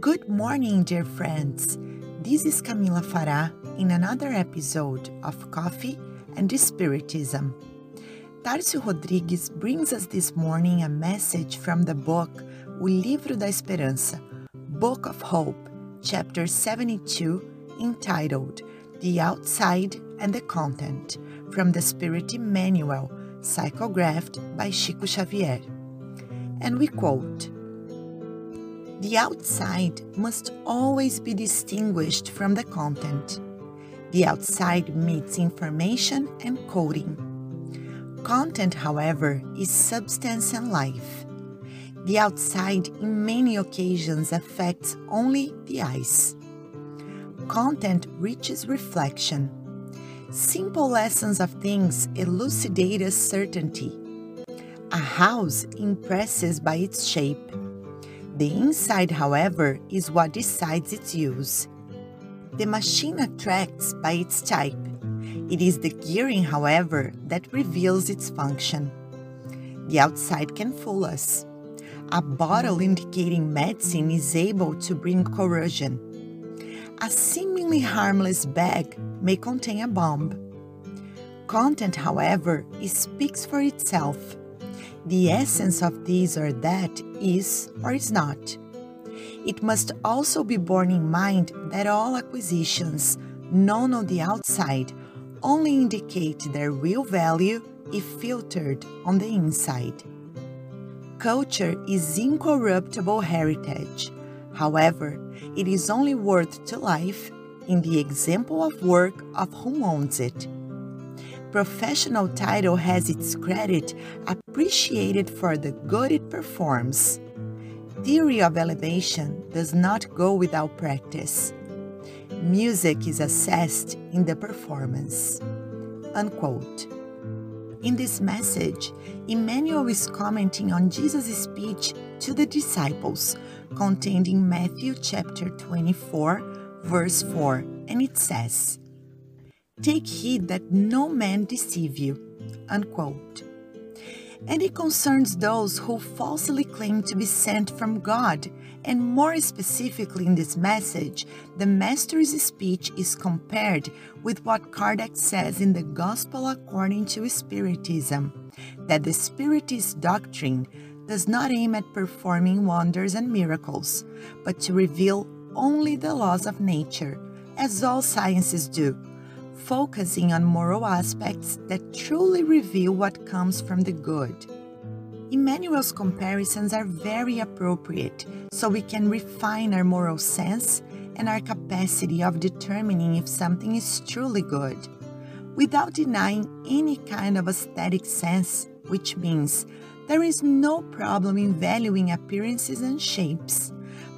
Good morning, dear friends. This is Camila Farah in another episode of Coffee and Spiritism. Tarcio Rodrigues brings us this morning a message from the book O Livro da Esperança, Book of Hope, chapter 72, entitled The Outside and the Content, from the Spirit Emmanuel, psychographed by Chico Xavier. And we quote The outside must always be distinguished from the content. The outside meets information and coding. Content, however, is substance and life. The outside, in many occasions, affects only the eyes. Content reaches reflection. Simple lessons of things elucidate a certainty. A house impresses by its shape. The inside, however, is what decides its use. The machine attracts by its type. It is the gearing, however, that reveals its function. The outside can fool us. A bottle indicating medicine is able to bring corrosion. A seemingly harmless bag may contain a bomb. Content, however, speaks for itself. The essence of this or that is or is not. It must also be borne in mind that all acquisitions known on the outside only indicate their real value if filtered on the inside. Culture is incorruptible heritage. However, it is only worth to life in the example of work of whom owns it. Professional title has its credit appreciated for the good it performs. Theory of elevation does not go without practice. Music is assessed in the performance. Unquote. In this message, Emmanuel is commenting on Jesus' speech to the disciples, contained in Matthew chapter 24, verse 4, and it says, Take heed that no man deceive you. Unquote. And it concerns those who falsely claim to be sent from God. And more specifically in this message, the Master's speech is compared with what Kardec says in the Gospel according to Spiritism that the Spiritist doctrine does not aim at performing wonders and miracles, but to reveal only the laws of nature, as all sciences do focusing on moral aspects that truly reveal what comes from the good. Emmanuel's comparisons are very appropriate so we can refine our moral sense and our capacity of determining if something is truly good, without denying any kind of aesthetic sense, which means there is no problem in valuing appearances and shapes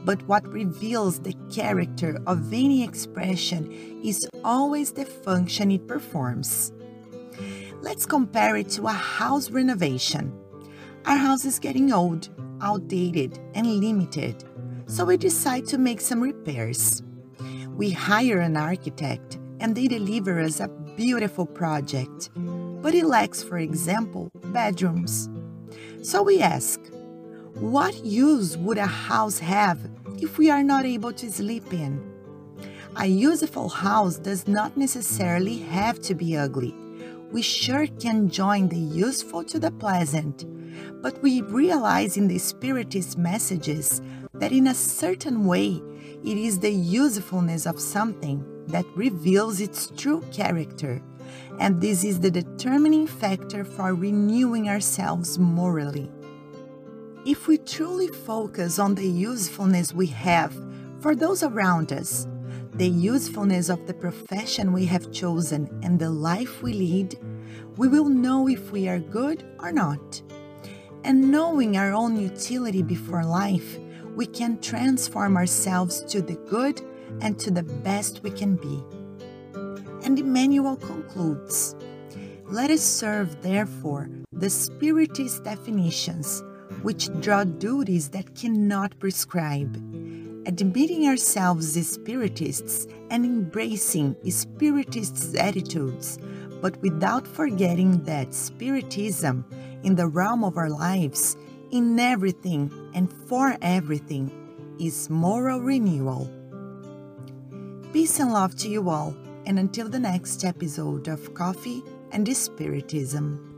but what reveals the character of any expression is always the function it performs. Let's compare it to a house renovation. Our house is getting old, outdated, and limited, so we decide to make some repairs. We hire an architect and they deliver us a beautiful project, but it lacks, for example, bedrooms. So we ask, what use would a house have if we are not able to sleep in? A useful house does not necessarily have to be ugly. We sure can join the useful to the pleasant, but we realize in the Spiritist messages that in a certain way it is the usefulness of something that reveals its true character, and this is the determining factor for renewing ourselves morally. If we truly focus on the usefulness we have for those around us, the usefulness of the profession we have chosen, and the life we lead, we will know if we are good or not. And knowing our own utility before life, we can transform ourselves to the good and to the best we can be. And Emmanuel concludes Let us serve, therefore, the Spiritist definitions which draw duties that cannot prescribe. Admitting ourselves as spiritists and embracing spiritists' attitudes, but without forgetting that spiritism, in the realm of our lives, in everything and for everything, is moral renewal. Peace and love to you all, and until the next episode of Coffee and Spiritism.